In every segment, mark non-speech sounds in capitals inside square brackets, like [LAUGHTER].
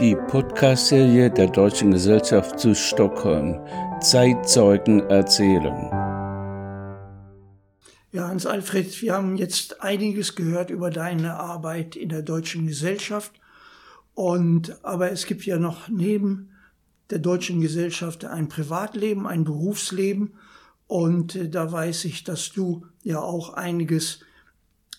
Die Podcast-Serie der Deutschen Gesellschaft zu Stockholm. Zeitzeugen erzählen. Ja, Hans-Alfred, wir haben jetzt einiges gehört über deine Arbeit in der Deutschen Gesellschaft. Und, aber es gibt ja noch neben der Deutschen Gesellschaft ein Privatleben, ein Berufsleben. Und äh, da weiß ich, dass du ja auch einiges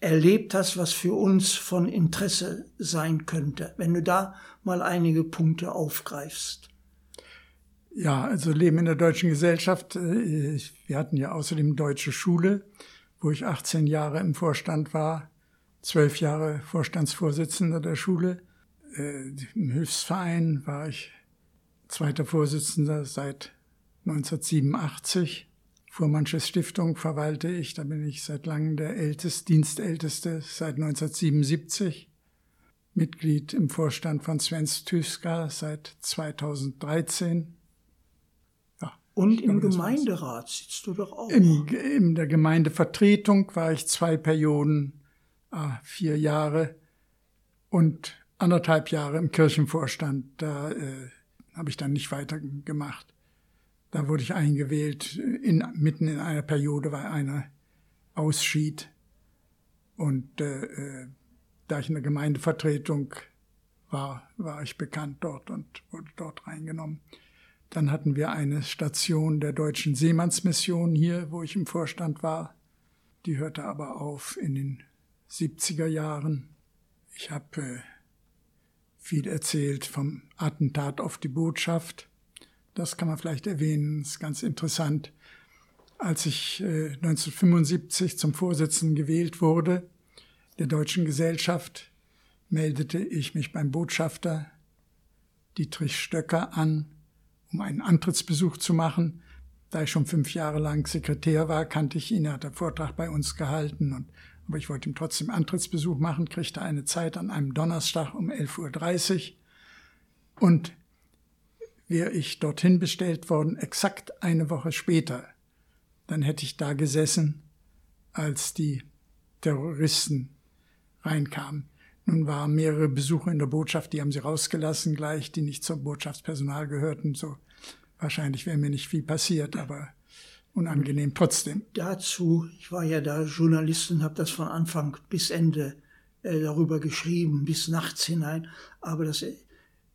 erlebt hast, was für uns von Interesse sein könnte, wenn du da mal einige Punkte aufgreifst. Ja, also Leben in der deutschen Gesellschaft. Äh, wir hatten ja außerdem deutsche Schule, wo ich 18 Jahre im Vorstand war, zwölf Jahre Vorstandsvorsitzender der Schule. Äh, Im Hilfsverein war ich zweiter Vorsitzender seit 1987. Fuhrmannsches Stiftung verwalte ich, da bin ich seit langem der älteste, Dienstälteste seit 1977. Mitglied im Vorstand von Svensk Tyska seit 2013. Ja, Und im Gemeinderat sitzt du doch auch. Im, in der Gemeindevertretung war ich zwei Perioden, ah, vier Jahre und anderthalb Jahre im Kirchenvorstand. Da äh, habe ich dann nicht weitergemacht. Da wurde ich eingewählt, in, mitten in einer Periode, weil einer ausschied. Und äh, äh, da ich in der Gemeindevertretung war, war ich bekannt dort und wurde dort reingenommen. Dann hatten wir eine Station der Deutschen Seemannsmission hier, wo ich im Vorstand war. Die hörte aber auf in den 70er Jahren. Ich habe äh, viel erzählt vom Attentat auf die Botschaft das kann man vielleicht erwähnen, ist ganz interessant. Als ich äh, 1975 zum Vorsitzenden gewählt wurde der Deutschen Gesellschaft, meldete ich mich beim Botschafter Dietrich Stöcker an, um einen Antrittsbesuch zu machen. Da ich schon fünf Jahre lang Sekretär war, kannte ich ihn, er hat einen Vortrag bei uns gehalten, und, aber ich wollte ihm trotzdem Antrittsbesuch machen, kriegte eine Zeit an einem Donnerstag um 11.30 Uhr und wäre ich dorthin bestellt worden, exakt eine Woche später, dann hätte ich da gesessen, als die Terroristen reinkamen. Nun waren mehrere Besucher in der Botschaft, die haben sie rausgelassen gleich, die nicht zum Botschaftspersonal gehörten. So wahrscheinlich wäre mir nicht viel passiert, aber unangenehm trotzdem. Dazu, ich war ja da Journalist und habe das von Anfang bis Ende äh, darüber geschrieben, bis nachts hinein. Aber das äh,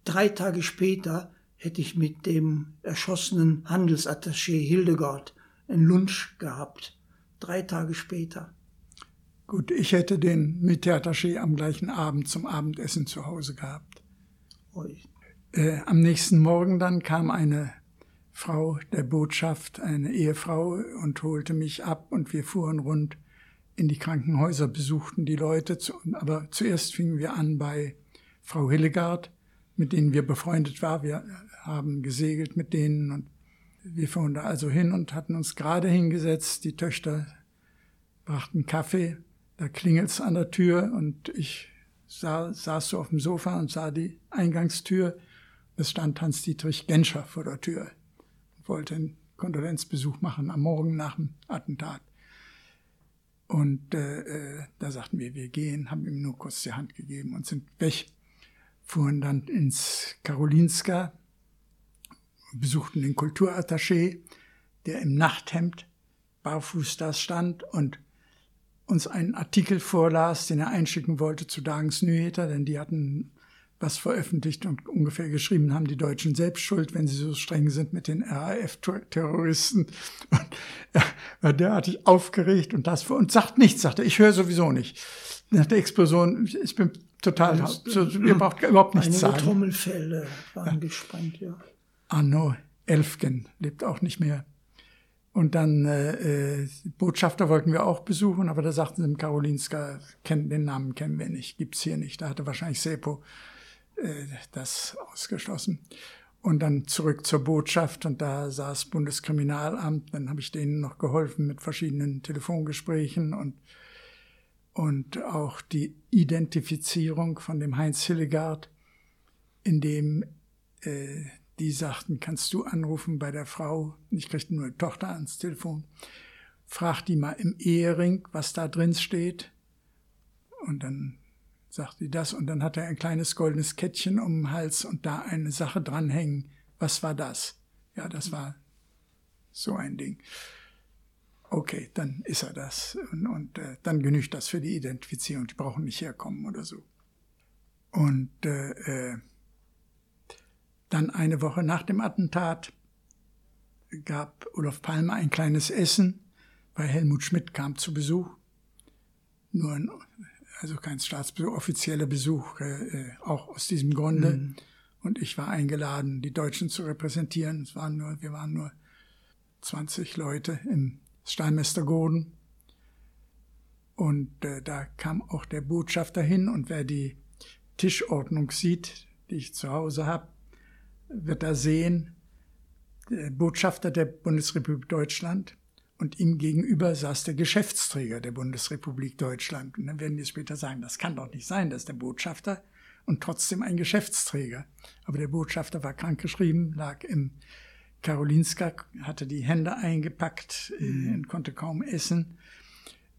drei Tage später hätte ich mit dem erschossenen Handelsattaché Hildegard einen Lunch gehabt. Drei Tage später. Gut, ich hätte den Militärattaché am gleichen Abend zum Abendessen zu Hause gehabt. Äh, am nächsten Morgen dann kam eine Frau der Botschaft, eine Ehefrau, und holte mich ab und wir fuhren rund in die Krankenhäuser, besuchten die Leute. Aber zuerst fingen wir an bei Frau Hildegard, mit denen wir befreundet waren. Wir haben gesegelt mit denen und wir fuhren da also hin und hatten uns gerade hingesetzt. Die Töchter brachten Kaffee, da klingelt's an der Tür und ich sah, saß so auf dem Sofa und sah die Eingangstür. Es stand Hans-Dietrich Genscher vor der Tür und wollte einen Kondolenzbesuch machen am Morgen nach dem Attentat. Und äh, äh, da sagten wir, wir gehen, haben ihm nur kurz die Hand gegeben und sind weg fuhren dann ins Karolinska, besuchten den Kulturattaché, der im Nachthemd barfuß da stand und uns einen Artikel vorlas, den er einschicken wollte zu Dagens Nyheter, denn die hatten was veröffentlicht und ungefähr geschrieben haben, die Deutschen selbst schuld, wenn sie so streng sind mit den RAF-Terroristen. Und er war derartig aufgeregt und das und sagt nichts, sagte, ich höre sowieso nicht. Nach der Explosion, ich bin total, das, so, ihr braucht überhaupt nichts sagen. Trommelfälle waren ja. gespannt, ja. Arno Elfgen lebt auch nicht mehr. Und dann äh, äh, Botschafter wollten wir auch besuchen, aber da sagten sie Karolinska, kennen, den Namen kennen wir nicht, gibt's hier nicht. Da hatte wahrscheinlich Sepo äh, das ausgeschlossen. Und dann zurück zur Botschaft und da saß Bundeskriminalamt. Dann habe ich denen noch geholfen mit verschiedenen Telefongesprächen und und auch die Identifizierung von dem Heinz Hildegard, in dem äh, die sagten, kannst du anrufen bei der Frau, ich kriegte nur eine Tochter ans Telefon, frag die mal im Ehering, was da drin steht. Und dann sagt die das. Und dann hat er ein kleines goldenes Kettchen um den Hals und da eine Sache dranhängen. Was war das? Ja, das war so ein Ding. Okay, dann ist er das. Und, und äh, dann genügt das für die Identifizierung. Die brauchen nicht herkommen oder so. Und äh, äh, dann eine Woche nach dem Attentat gab Olaf Palme ein kleines Essen, weil Helmut Schmidt kam zu Besuch. Nur ein, also kein Staatsbesuch, offizieller Besuch, äh, äh, auch aus diesem Grunde. Mhm. Und ich war eingeladen, die Deutschen zu repräsentieren. Es waren nur, wir waren nur 20 Leute im Steinmeistergurden. Und äh, da kam auch der Botschafter hin und wer die Tischordnung sieht, die ich zu Hause habe, wird da sehen, der Botschafter der Bundesrepublik Deutschland und ihm gegenüber saß der Geschäftsträger der Bundesrepublik Deutschland. Und dann werden die später sagen, das kann doch nicht sein, dass der Botschafter und trotzdem ein Geschäftsträger. Aber der Botschafter war krankgeschrieben, lag im Karolinska, hatte die Hände eingepackt mhm. und konnte kaum essen.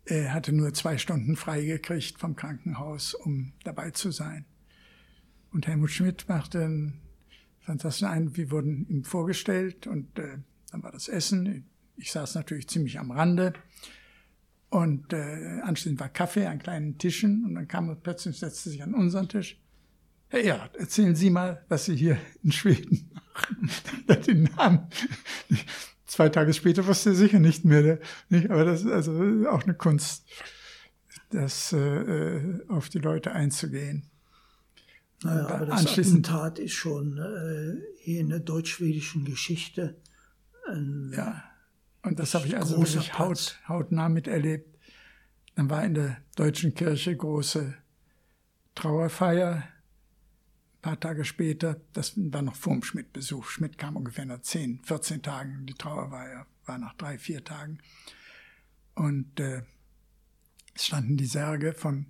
Er hatte nur zwei Stunden freigekriegt vom Krankenhaus, um dabei zu sein. Und Helmut Schmidt machte einen fantastischen ein. Wir wurden ihm vorgestellt und äh, dann war das Essen. Ich saß natürlich ziemlich am Rande. Und äh, anschließend war Kaffee an kleinen Tischen und dann kam er plötzlich, setzte sich an unseren Tisch. Herr Erhard, erzählen Sie mal, was Sie hier in Schweden machen. [LAUGHS] den Namen. Zwei Tage später wusste er sicher nicht mehr. Nicht? Aber das ist also auch eine Kunst, das äh, äh auf die Leute einzugehen. Naja, aber das Attentat ist schon äh, hier in der deutsch-schwedischen Geschichte ein Ja, und das habe ich also wirklich haut, hautnah miterlebt. Dann war in der deutschen Kirche große Trauerfeier. Paar Tage später, das war noch vor dem Schmidt-Besuch. Schmidt kam ungefähr nach 10, 14 Tagen. Die Trauer war, ja, war nach drei, vier Tagen. Und äh, es standen die Särge von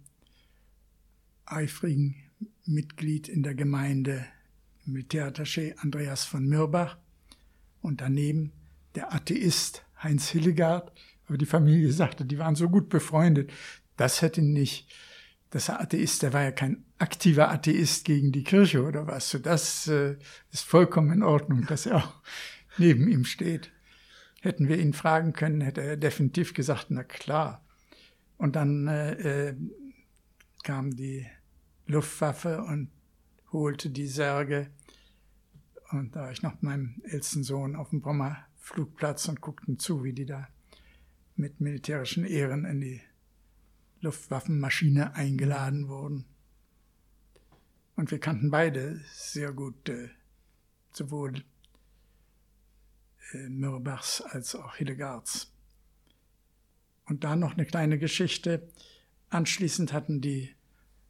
eifrigen Mitglied in der Gemeinde, Militärattaché Andreas von Mirbach und daneben der Atheist Heinz Hillegard. Aber die Familie sagte, die waren so gut befreundet. Das hätte nicht, dass er Atheist, der war ja kein aktiver Atheist gegen die Kirche oder was. So das äh, ist vollkommen in Ordnung, dass er auch neben ihm steht. Hätten wir ihn fragen können, hätte er definitiv gesagt, na klar. Und dann äh, äh, kam die Luftwaffe und holte die Särge. Und da war ich noch mit meinem ältesten Sohn auf dem Brommer Flugplatz und guckten zu, wie die da mit militärischen Ehren in die Luftwaffenmaschine eingeladen wurden. Und wir kannten beide sehr gut, äh, sowohl äh, Mürbachs als auch Hillegards. Und da noch eine kleine Geschichte. Anschließend hatten die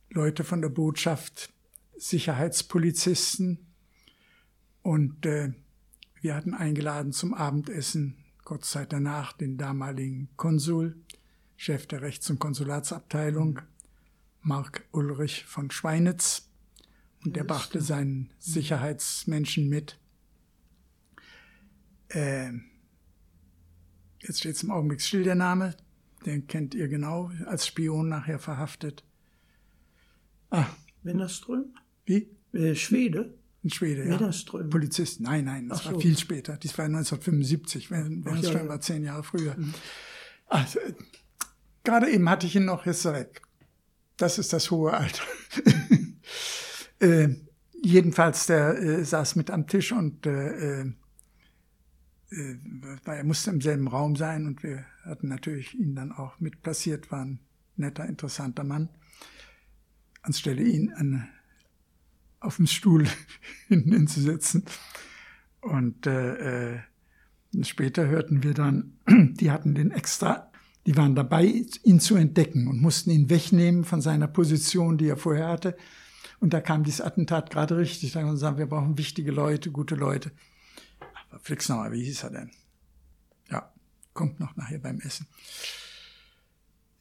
Leute von der Botschaft, Sicherheitspolizisten. Und äh, wir hatten eingeladen zum Abendessen kurz Zeit danach den damaligen Konsul, Chef der Rechts- und Konsulatsabteilung, Mark Ulrich von Schweinitz. Und der brachte seinen Sicherheitsmenschen mit. Äh, jetzt steht zum Augenblick still der Name, den kennt ihr genau, als Spion nachher verhaftet. Ah. Wennerström? Wie? Äh, Schwede? Ein Schwede, ja. Wennerström. Polizist. Nein, nein, das Ach war so. viel später. Das war 1975. Wennerström ja, ja. war zehn Jahre früher. Mhm. Also, gerade eben hatte ich ihn noch, jetzt weg. Das ist das hohe Alter. [LAUGHS] äh, jedenfalls, der äh, saß mit am Tisch und äh, äh, äh er musste im selben Raum sein und wir hatten natürlich ihn dann auch mit platziert, war ein netter, interessanter Mann anstelle ihn an, auf dem Stuhl [LAUGHS] hinten hinzusetzen. Und äh, äh, später hörten wir dann, [CLEARS THROAT] die hatten den extra, die waren dabei, ihn zu entdecken und mussten ihn wegnehmen von seiner Position, die er vorher hatte. Und da kam dieses Attentat gerade richtig. Da haben wir gesagt, wir brauchen wichtige Leute, gute Leute. Aber Flixnauer, wie hieß er denn? Ja, kommt noch nachher beim Essen.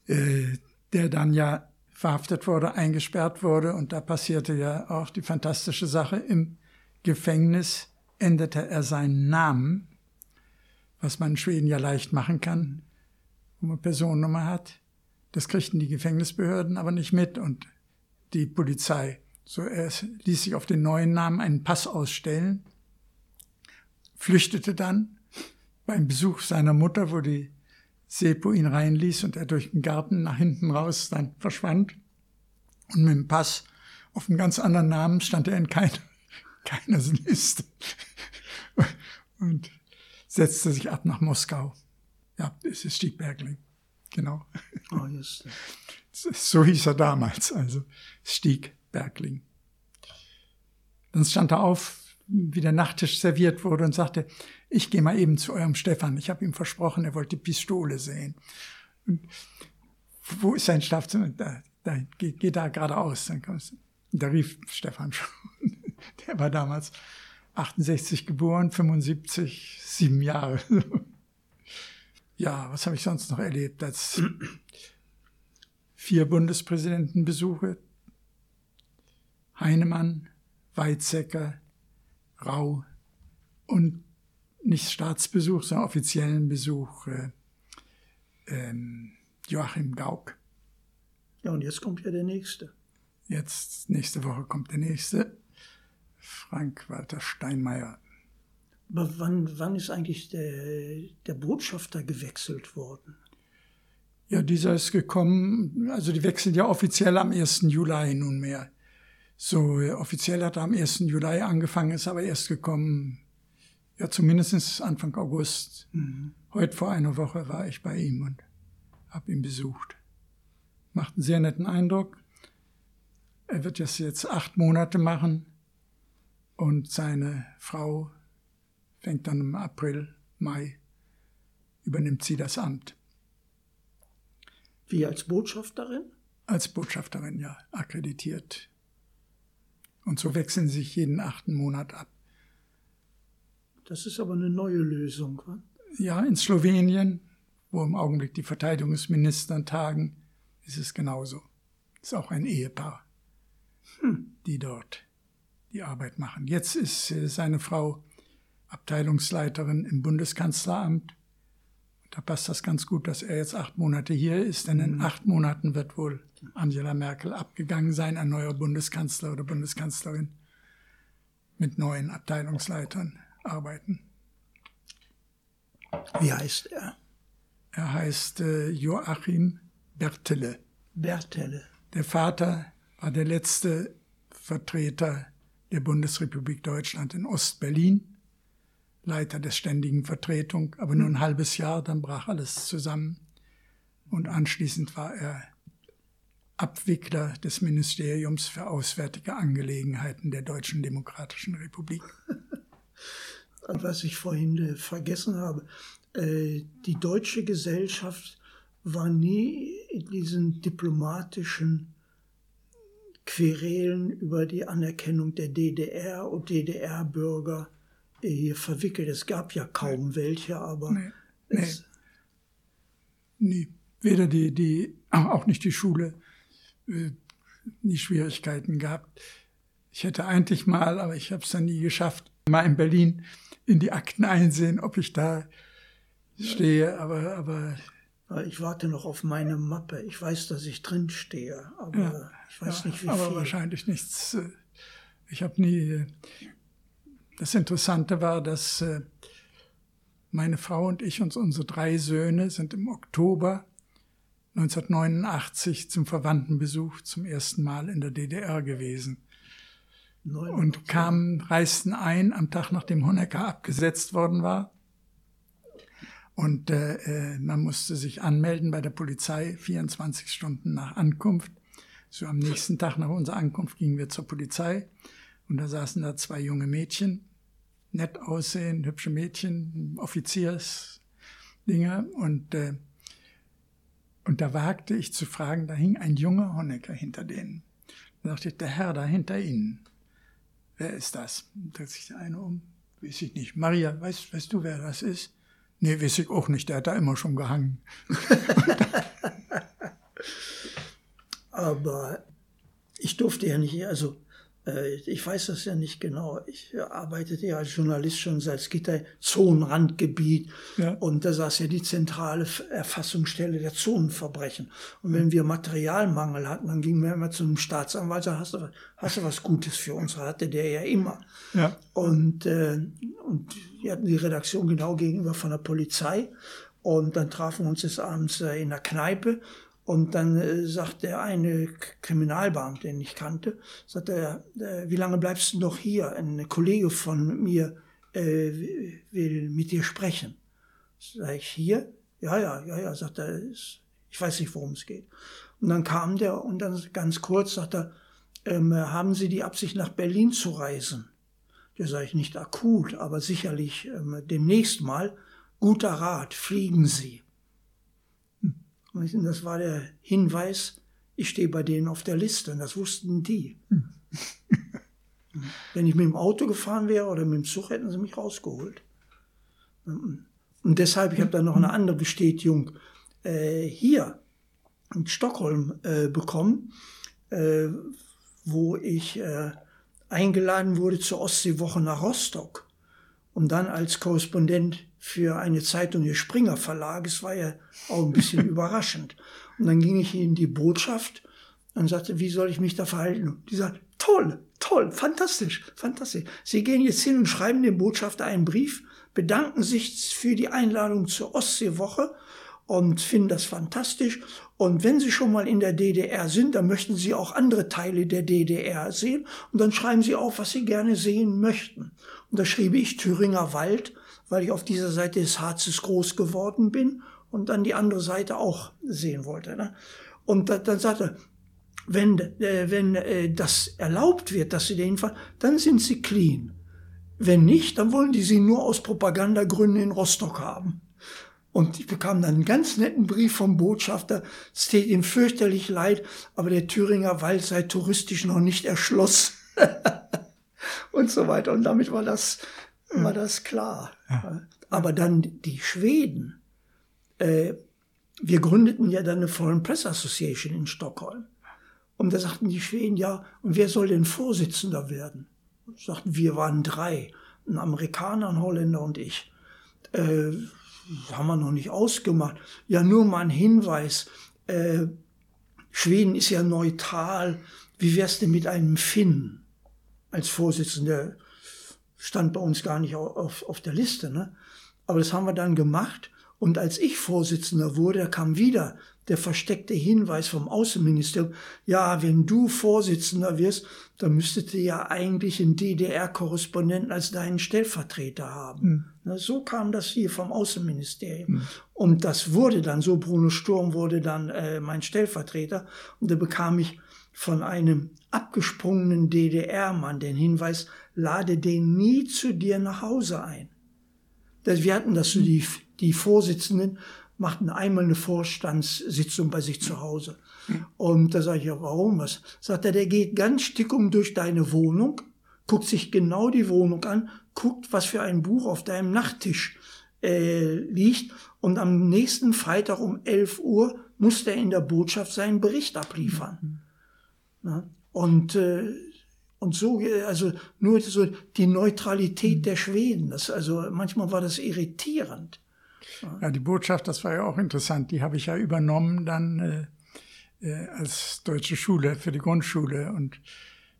Äh, der dann ja verhaftet wurde, eingesperrt wurde. Und da passierte ja auch die fantastische Sache. Im Gefängnis änderte er seinen Namen, was man in Schweden ja leicht machen kann, Personennummer hat. Das kriegten die Gefängnisbehörden aber nicht mit. Und die Polizei. So, er ließ sich auf den neuen Namen einen Pass ausstellen, flüchtete dann beim Besuch seiner Mutter, wo die Sepo ihn reinließ und er durch den Garten nach hinten raus dann verschwand. Und mit dem Pass auf einem ganz anderen Namen stand er in keiner, [LAUGHS] keiner Liste. [LAUGHS] Und setzte sich ab nach Moskau. Ja, es ist Stieg Bergling. Genau. Oh, just. [LAUGHS] So hieß er damals, also Stieg Bergling. Dann stand er auf, wie der Nachttisch serviert wurde und sagte, ich gehe mal eben zu eurem Stefan. Ich habe ihm versprochen, er wollte Pistole sehen. Und wo ist sein Schlafzimmer? Da, da geh, geh da geradeaus. Dann kommst du. Da rief Stefan schon. [LAUGHS] Der war damals 68 geboren, 75, sieben Jahre. [LAUGHS] Ja, was habe ich sonst noch erlebt? Als vier Bundespräsidentenbesuche. Heinemann, Weizsäcker, Rau und nicht Staatsbesuch, sondern offiziellen Besuch äh, ähm, Joachim Gauck. Ja, und jetzt kommt ja der nächste. Jetzt, nächste Woche kommt der nächste, Frank-Walter Steinmeier. Aber wann, wann ist eigentlich der, der Botschafter gewechselt worden? Ja, dieser ist gekommen, also die wechseln ja offiziell am 1. Juli nunmehr. So, offiziell hat er am 1. Juli angefangen, ist aber erst gekommen, ja, zumindest Anfang August. Mhm. Heute vor einer Woche war ich bei ihm und habe ihn besucht. Macht einen sehr netten Eindruck. Er wird das jetzt acht Monate machen und seine Frau fängt dann im April, Mai, übernimmt sie das Amt. Wie als Botschafterin? Als Botschafterin, ja, akkreditiert. Und so wechseln sich jeden achten Monat ab. Das ist aber eine neue Lösung. Wa? Ja, in Slowenien, wo im Augenblick die Verteidigungsminister tagen, ist es genauso. Ist auch ein Ehepaar, hm. die dort die Arbeit machen. Jetzt ist äh, seine Frau Abteilungsleiterin im Bundeskanzleramt. Da passt das ganz gut, dass er jetzt acht Monate hier ist, denn in mhm. acht Monaten wird wohl Angela Merkel abgegangen sein, ein neuer Bundeskanzler oder Bundeskanzlerin mit neuen Abteilungsleitern arbeiten. Wie heißt er? Er heißt äh, Joachim Bertele. Bertele. Der Vater war der letzte Vertreter der Bundesrepublik Deutschland in Ostberlin Leiter der ständigen Vertretung, aber nur ein halbes Jahr, dann brach alles zusammen. Und anschließend war er Abwickler des Ministeriums für Auswärtige Angelegenheiten der Deutschen Demokratischen Republik. [LAUGHS] Was ich vorhin äh, vergessen habe, äh, die deutsche Gesellschaft war nie in diesen diplomatischen Querelen über die Anerkennung der DDR und DDR-Bürger hier verwickelt. Es gab ja kaum nee. welche, aber. Nee. nee. nie. Weder die, die, auch nicht die Schule, äh, nie Schwierigkeiten gehabt. Ich hätte eigentlich mal, aber ich habe es dann nie geschafft, mal in Berlin in die Akten einsehen, ob ich da ja. stehe, aber, aber ich warte noch auf meine Mappe. Ich weiß, dass ich drin stehe, aber ja, ich weiß ja, nicht, wie aber viel. wahrscheinlich nichts. Äh, ich habe nie das Interessante war, dass äh, meine Frau und ich und unsere drei Söhne sind im Oktober 1989 zum Verwandtenbesuch zum ersten Mal in der DDR gewesen. Und kamen, reisten ein am Tag, nachdem Honecker abgesetzt worden war. Und äh, äh man musste sich anmelden bei der Polizei 24 Stunden nach Ankunft. So am nächsten Tag nach unserer Ankunft gingen wir zur Polizei und da saßen da zwei junge Mädchen, nett aussehen, hübsche Mädchen, Offiziersdinger. Und, äh, und da wagte ich zu fragen, da hing ein junger Honecker hinter denen. Da sagte ich, der Herr da hinter Ihnen, wer ist das? Da dreht sich der eine um, weiß ich nicht. Maria, weißt, weißt du, wer das ist? Nee, weiß ich auch nicht, der hat da immer schon gehangen. [LAUGHS] Aber ich durfte ja nicht, also ich weiß das ja nicht genau. Ich arbeitete ja als Journalist schon seit Gitter, Zonenrandgebiet. Ja. Und da saß ja die zentrale Erfassungsstelle der Zonenverbrechen. Und wenn wir Materialmangel hatten, dann gingen wir immer zu einem Staatsanwalt, so, hast du, hast du was Gutes für uns? Hatte der ja immer. Ja. Und, äh, und wir hatten die Redaktion genau gegenüber von der Polizei. Und dann trafen wir uns des Abends äh, in der Kneipe und dann äh, sagt der eine Kriminalbeamte, den ich kannte, sagt er, äh, wie lange bleibst du noch hier? Ein Kollege von mir äh, will mit dir sprechen. Sag ich, hier? Ja, ja, ja, ja, sagt er, ich weiß nicht, worum es geht. Und dann kam der und dann ganz kurz sagt er, ähm, haben Sie die Absicht, nach Berlin zu reisen? Der sage ich nicht akut, aber sicherlich ähm, demnächst mal. Guter Rat, fliegen Sie. Und das war der Hinweis, ich stehe bei denen auf der Liste. Und das wussten die. Hm. [LAUGHS] Wenn ich mit dem Auto gefahren wäre oder mit dem Zug, hätten sie mich rausgeholt. Und deshalb, ich habe dann noch eine andere Bestätigung äh, hier in Stockholm äh, bekommen, äh, wo ich äh, eingeladen wurde zur Ostseewoche nach Rostock, um dann als Korrespondent für eine Zeitung des Springer Verlages war ja auch ein bisschen [LAUGHS] überraschend. Und dann ging ich in die Botschaft und sagte, wie soll ich mich da verhalten? Und die sagt, toll, toll, fantastisch, fantastisch. Sie gehen jetzt hin und schreiben dem Botschafter einen Brief, bedanken sich für die Einladung zur Ostseewoche und finden das fantastisch. Und wenn Sie schon mal in der DDR sind, dann möchten Sie auch andere Teile der DDR sehen. Und dann schreiben Sie auf, was Sie gerne sehen möchten. Und da schrieb ich Thüringer Wald weil ich auf dieser Seite des Harzes groß geworden bin und dann die andere Seite auch sehen wollte. Ne? Und da, dann sagte wenn, äh, wenn äh, das erlaubt wird, dass sie den fahren, dann sind sie clean. Wenn nicht, dann wollen die sie nur aus Propagandagründen in Rostock haben. Und ich bekam dann einen ganz netten Brief vom Botschafter. Es tat ihm fürchterlich leid, aber der Thüringer Wald sei touristisch noch nicht erschlossen. [LAUGHS] und so weiter. Und damit war das war das klar. Ja. Aber dann die Schweden. Äh, wir gründeten ja dann eine Foreign Press Association in Stockholm. Und da sagten die Schweden, ja, und wer soll denn Vorsitzender werden? Und sagten, wir waren drei. Ein Amerikaner, ein Holländer und ich. Äh, haben wir noch nicht ausgemacht. Ja, nur mal ein Hinweis. Äh, Schweden ist ja neutral. Wie wär's denn mit einem Finn als Vorsitzender? stand bei uns gar nicht auf, auf der Liste. Ne? Aber das haben wir dann gemacht. Und als ich Vorsitzender wurde, kam wieder der versteckte Hinweis vom Außenministerium, ja, wenn du Vorsitzender wirst, dann müsstet ihr ja eigentlich einen DDR-Korrespondenten als deinen Stellvertreter haben. Mhm. so kam das hier vom Außenministerium. Mhm. Und das wurde dann so, Bruno Sturm wurde dann äh, mein Stellvertreter. Und da bekam ich von einem abgesprungenen DDR-Mann den Hinweis, lade den nie zu dir nach Hause ein. Wir hatten das so, die, die Vorsitzenden machten einmal eine Vorstandssitzung bei sich zu Hause. Und da sage ich, ja, warum was? Sagt er, der geht ganz stickum durch deine Wohnung, guckt sich genau die Wohnung an, guckt, was für ein Buch auf deinem Nachttisch äh, liegt und am nächsten Freitag um 11 Uhr muss er in der Botschaft seinen Bericht abliefern. Mhm. Und äh, und so, also nur so die Neutralität der Schweden, das, also manchmal war das irritierend. Ja, die Botschaft, das war ja auch interessant, die habe ich ja übernommen dann äh, äh, als deutsche Schule für die Grundschule und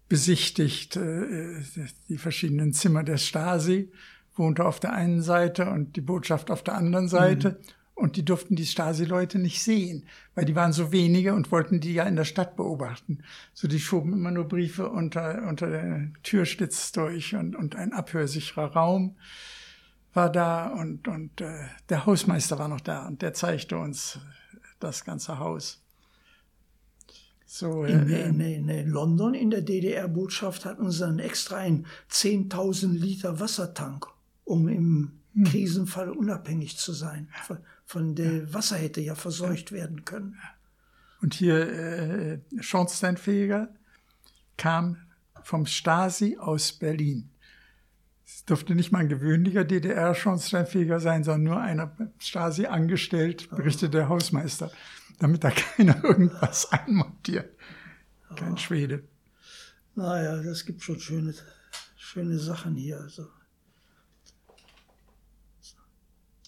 besichtigt äh, die verschiedenen Zimmer der Stasi, wohnte auf der einen Seite und die Botschaft auf der anderen Seite. Mhm. Und die durften die Stasi-Leute nicht sehen, weil die waren so wenige und wollten die ja in der Stadt beobachten. So, die schoben immer nur Briefe unter, unter der Türstitz durch und, und ein abhörsicherer Raum war da und, und äh, der Hausmeister war noch da und der zeigte uns das ganze Haus. So, in, äh, in, in, in, London in der DDR-Botschaft hatten sie dann extra einen 10.000 Liter Wassertank, um im. Krisenfall unabhängig zu sein. Von, von der Wasser hätte ja verseucht werden können. Und hier äh, Schornsteinfeger kam vom Stasi aus Berlin. Es durfte nicht mal ein gewöhnlicher DDR-Schornsteinfeger sein, sondern nur einer Stasi angestellt, berichtet der Hausmeister, damit da [LAUGHS] keiner irgendwas einmontiert. Kein oh. Schwede. Naja, das gibt schon schöne, schöne Sachen hier. Also.